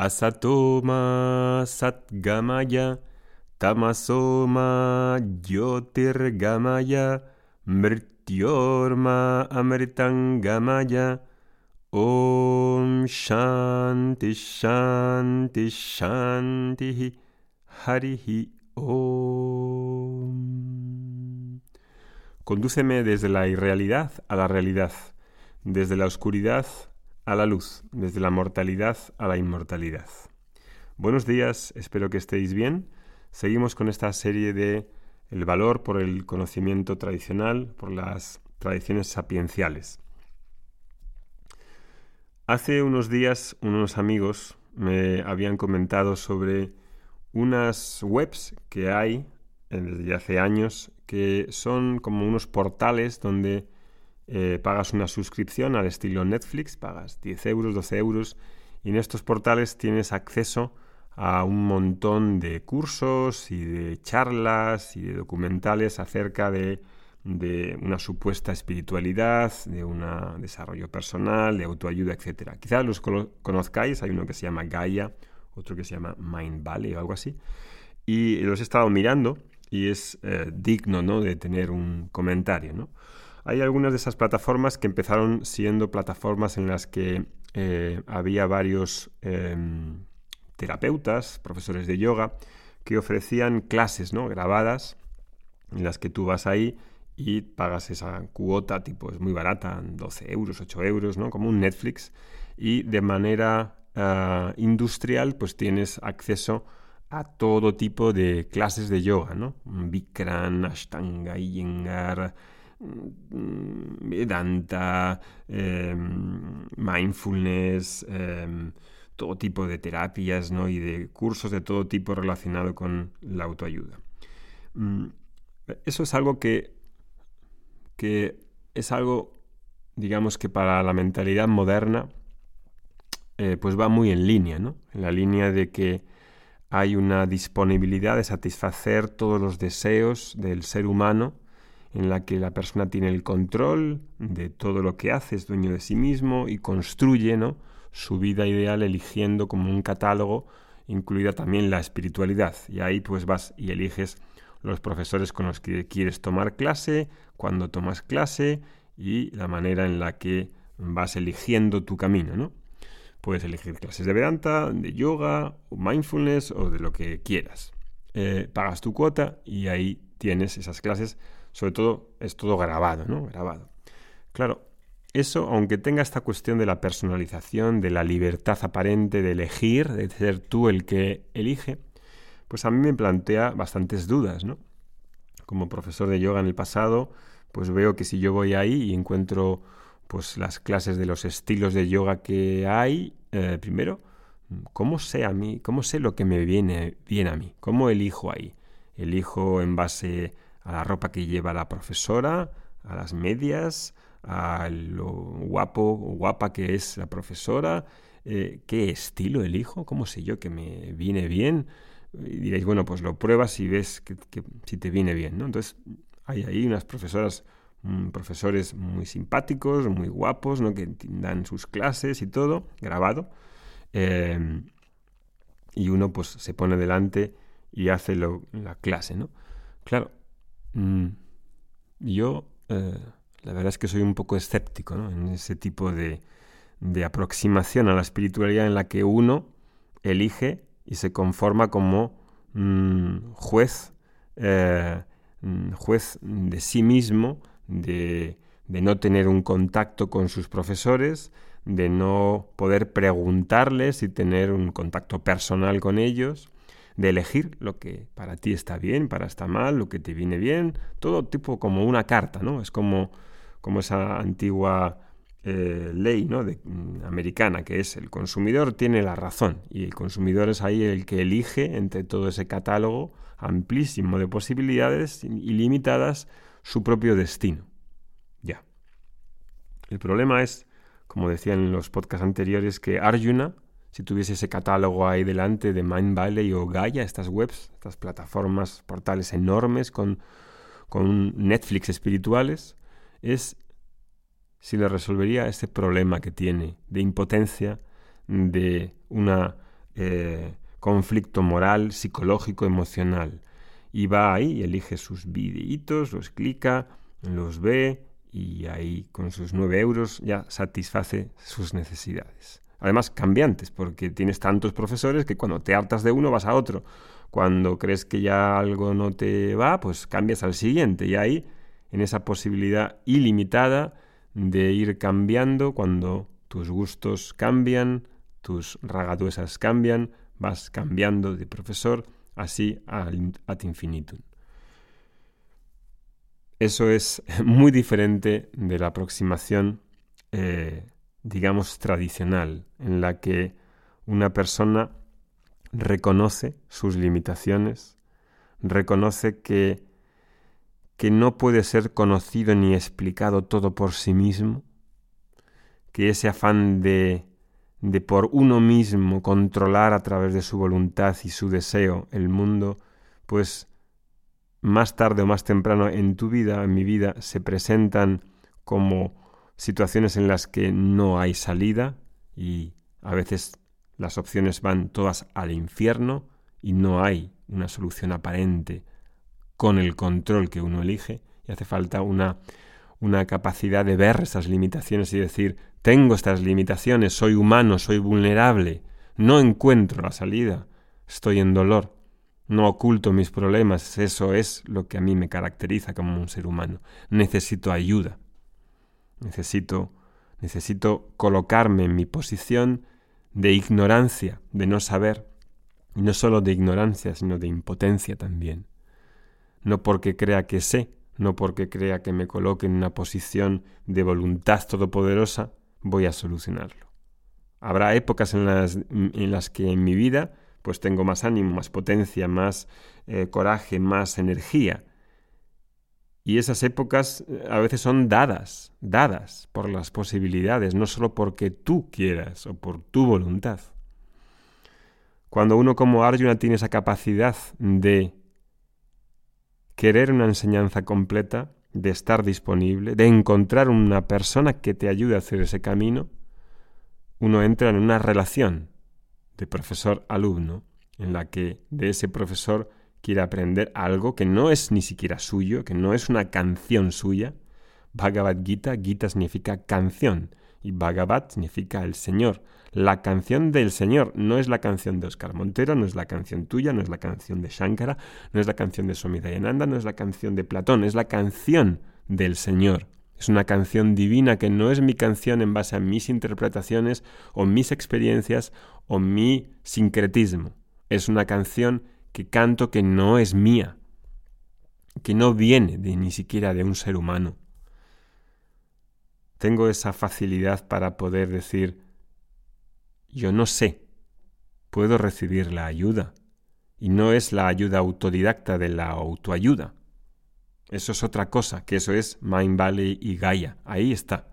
Asatoma Satgamaya Tamasoma Jyotirgamaya Mrityorma Amritangamaya Om Shanti Shanti Shanti Harihi Om. Condúceme desde la irrealidad a la realidad, desde la oscuridad a la luz, desde la mortalidad a la inmortalidad. Buenos días, espero que estéis bien. Seguimos con esta serie de el valor por el conocimiento tradicional, por las tradiciones sapienciales. Hace unos días unos amigos me habían comentado sobre unas webs que hay eh, desde hace años que son como unos portales donde eh, pagas una suscripción al estilo Netflix, pagas 10 euros, 12 euros y en estos portales tienes acceso a un montón de cursos y de charlas y de documentales acerca de de una supuesta espiritualidad, de un desarrollo personal, de autoayuda, etc. Quizás los conozcáis, hay uno que se llama Gaia, otro que se llama Mind Valley o algo así, y los he estado mirando y es eh, digno ¿no? de tener un comentario. ¿no? Hay algunas de esas plataformas que empezaron siendo plataformas en las que eh, había varios em, terapeutas, profesores de yoga, que ofrecían clases ¿no? grabadas en las que tú vas ahí y pagas esa cuota, tipo, es muy barata, 12 euros, 8 euros, ¿no? Como un Netflix. Y de manera ah, industrial, pues tienes acceso a todo tipo de clases de yoga, ¿no? Bikram, Ashtanga, Iyengar, Vedanta, em, mindfulness, em, todo tipo de terapias, ¿no? Y de cursos de todo tipo relacionado con la autoayuda. Mm, eso es algo que que es algo, digamos que para la mentalidad moderna, eh, pues va muy en línea, ¿no? En la línea de que hay una disponibilidad de satisfacer todos los deseos del ser humano, en la que la persona tiene el control de todo lo que hace, es dueño de sí mismo y construye ¿no? su vida ideal eligiendo como un catálogo incluida también la espiritualidad. Y ahí pues vas y eliges los profesores con los que quieres tomar clase, cuando tomas clase y la manera en la que vas eligiendo tu camino, ¿no? Puedes elegir clases de Vedanta, de yoga, o mindfulness o de lo que quieras. Eh, pagas tu cuota y ahí tienes esas clases. Sobre todo es todo grabado, ¿no? Grabado. Claro, eso, aunque tenga esta cuestión de la personalización, de la libertad aparente de elegir, de ser tú el que elige, pues a mí me plantea bastantes dudas, ¿no? Como profesor de yoga en el pasado, pues veo que si yo voy ahí y encuentro pues las clases de los estilos de yoga que hay, eh, primero, ¿cómo sé a mí, cómo sé lo que me viene bien a mí? ¿Cómo elijo ahí? ¿Elijo en base a la ropa que lleva la profesora, a las medias, a lo guapo o guapa que es la profesora? Eh, ¿Qué estilo elijo? ¿Cómo sé yo que me viene bien? y diréis, bueno, pues lo pruebas y ves que, si te viene bien, ¿no? Entonces, hay ahí unas profesoras, mm, profesores muy simpáticos, muy guapos, ¿no? Que dan sus clases y todo, grabado. Em, y uno, pues, se pone delante y hace la clase, ¿no? Claro, mm, yo, eh, la verdad es que soy un poco escéptico. En ese tipo de, de aproximación a la espiritualidad en la que uno elige y se conforma como mm, juez, eh, mm, juez de sí mismo, de, no tener un contacto con sus profesores, de no poder preguntarles y tener un contacto personal con ellos, de elegir lo que para ti está bien, para está mal, lo que te viene bien, todo tipo como una carta, ¿no? Es como, como esa antigua eh, ley ¿no? mm, americana, que es el consumidor tiene la razón y el consumidor es ahí el que elige entre todo ese catálogo amplísimo de posibilidades ilimitadas su propio destino. Ya. El problema es, como decía en los podcasts anteriores, que Arjuna, si tuviese ese catálogo ahí delante de Mind Valley o Gaia, estas webs, estas plataformas, portales enormes con, con Netflix espirituales, es si le resolvería ese problema que tiene de impotencia, de una eh, conflicto moral, psicológico, emocional. Y va ahí, elige sus videitos, los clica, los ve y ahí con sus 9 euros ya satisface sus necesidades. Además, cambiantes, porque tienes tantos profesores que cuando te hartas de uno vas a otro. Cuando crees que ya algo no te va, pues cambias al siguiente. Y ahí, en esa posibilidad ilimitada de ir cambiando, cuando tus gustos cambian, tus ragaduesas cambian, vas cambiando de profesor, así ad infinitum. Eso es muy diferente de la aproximación, eh, digamos, tradicional, en la que una persona reconoce sus limitaciones, reconoce que, que no puede ser conocido ni explicado todo por sí mismo, que ese afán de, de por uno mismo controlar a través de su voluntad y su deseo el mundo, pues más tarde o más temprano en tu vida, en mi vida, se presentan como situaciones en las que no hay salida y a veces las opciones van todas al infierno y no hay una solución aparente con el control que uno elige y hace falta una, una capacidad de ver esas limitaciones y decir, tengo estas limitaciones, soy humano, soy vulnerable, no encuentro la salida, estoy en dolor, no oculto mis problemas, eso es lo que a mí me caracteriza como un ser humano. Necesito ayuda. Necesito necesito colocarme en mi posición de ignorancia, de no saber, y no solo de ignorancia, sino de impotencia también. No porque crea que sé, no porque crea que me coloque en una posición de voluntad todopoderosa, voy a solucionarlo. Habrá épocas en las, en las que en mi vida pues tengo más ánimo, más potencia, más eh, coraje, más energía. Y esas épocas eh, a veces son dadas, dadas por las posibilidades, no solo porque tú quieras o por tu voluntad. Cuando uno como Arjuna tiene esa capacidad de querer una enseñanza completa, de estar disponible, de encontrar una persona que te ayude a hacer ese camino, uno entra en una relación de profesor-alumno, en la que de ese profesor quiere aprender algo que no es ni siquiera suyo, que no es una canción suya. Bhagavad Gita, Gita significa canción y Bhagavad significa el Señor. La canción del Señor no es la canción de Oscar Montero, no es la canción tuya, no es la canción de Shankara, no es la canción de Swami Dayananda, no es la canción de Platón, es la canción del Señor. Es una canción divina que no es mi canción en base a mis interpretaciones o mis experiencias o mi sincretismo. Es una canción que canto que no es mía, que no viene de ni siquiera de un ser humano. Tengo esa facilidad para poder decir, yo no sé, puedo recibir la ayuda, y no es la ayuda autodidacta de la autoayuda, eso es otra cosa, que eso es Mind Valley y Gaia. Ahí está.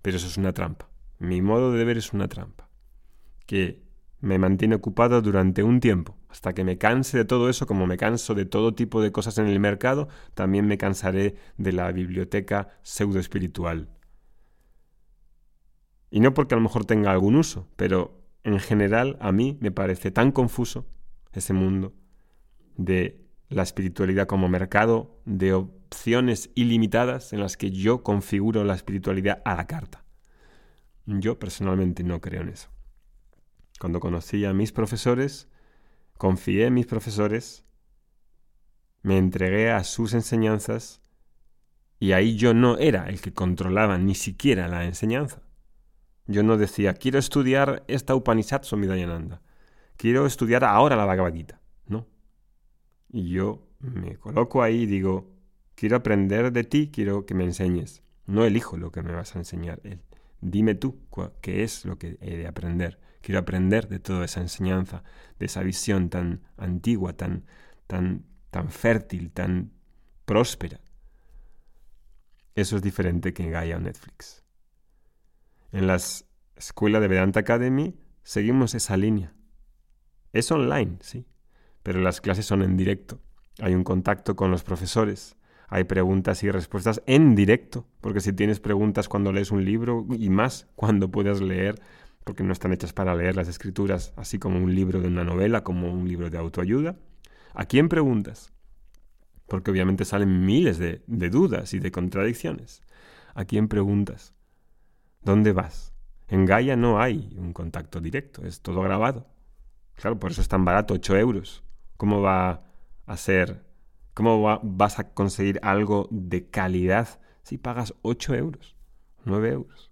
Pero eso es una trampa. Mi modo de ver es una trampa. Que me mantiene ocupado durante un tiempo, hasta que me canse de todo eso, como me canso de todo tipo de cosas en el mercado, también me cansaré de la biblioteca pseudo espiritual. Y no porque a lo mejor tenga algún uso, pero en general a mí me parece tan confuso ese mundo de la espiritualidad como mercado de opciones ilimitadas en las que yo configuro la espiritualidad a la carta. Yo personalmente no creo en eso. Cuando conocí a mis profesores, confié en mis profesores, me entregué a sus enseñanzas y ahí yo no era el que controlaba ni siquiera la enseñanza. Yo no decía, quiero estudiar esta Upanishad Somidayananda, quiero estudiar ahora la Bhagavad Gita. No, y yo me coloco ahí y digo, quiero aprender de ti, quiero que me enseñes. No elijo lo que me vas a enseñar él. Dime tú qué es lo que he de aprender. Quiero aprender de toda esa enseñanza, de esa visión tan antigua, tan, tan, tan fértil, tan próspera. Eso es diferente que en Gaia o Netflix. En la escuela de Vedanta Academy seguimos esa línea. Es online, sí, pero las clases son en directo. Hay un contacto con los profesores, hay preguntas y respuestas en directo, porque si tienes preguntas cuando lees un libro y más cuando puedas leer porque no están hechas para leer las escrituras así como un libro de una novela, como un libro de autoayuda. ¿A quién preguntas? Porque obviamente salen miles de, dudas y de contradicciones. ¿A quién preguntas? ¿Dónde vas? En Gaia no hay un contacto directo, es todo grabado. Claro, por eso es tan barato, 8 euros. ¿Cómo va a ser? ¿Cómo vas a conseguir algo de calidad si pagas 8 euros, 9 euros?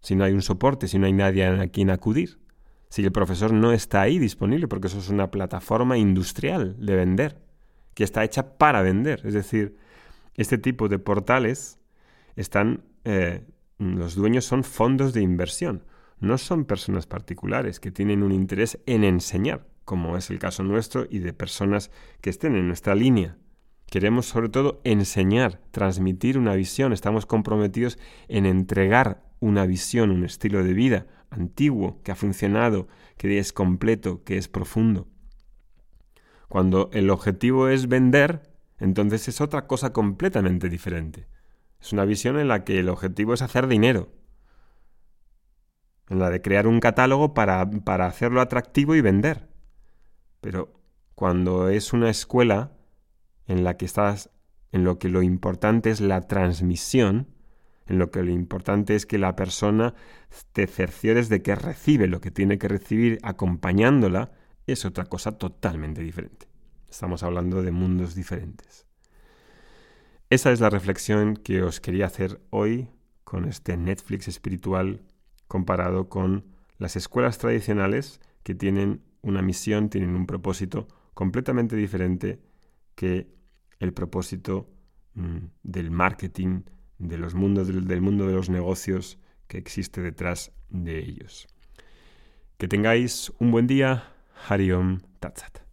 Si no hay un soporte, si no hay nadie a quien acudir. Si el profesor no está ahí disponible, porque eso es una plataforma industrial de vender, que está hecha para vender. Es decir, este tipo de portales están, eh, los dueños son fondos de inversión, no son personas particulares que tienen un interés en enseñar, como es el caso nuestro y de personas que estén en nuestra línea. Queremos sobre todo enseñar, transmitir una visión, estamos comprometidos en entregar una visión, un estilo de vida antiguo, que ha funcionado, que es completo, que es profundo. Cuando el objetivo es vender, entonces es otra cosa completamente diferente. Es una visión en la que el objetivo es hacer dinero. En la de crear un catálogo para, para hacerlo atractivo y vender. Pero cuando es una escuela en la que estás, en lo que lo importante es la transmisión, en lo que lo importante es que la persona te cerciores de que recibe lo que tiene que recibir acompañándola, es otra cosa totalmente diferente. Estamos hablando de mundos diferentes. Esa es la reflexión que os quería hacer hoy con este Netflix espiritual comparado con las escuelas tradicionales que tienen una misión, tienen un propósito completamente diferente que el propósito mm, del marketing, de los mundos, del, mundo de los negocios que existe detrás de ellos. Que tengáis un buen día. Hariom Tatsat.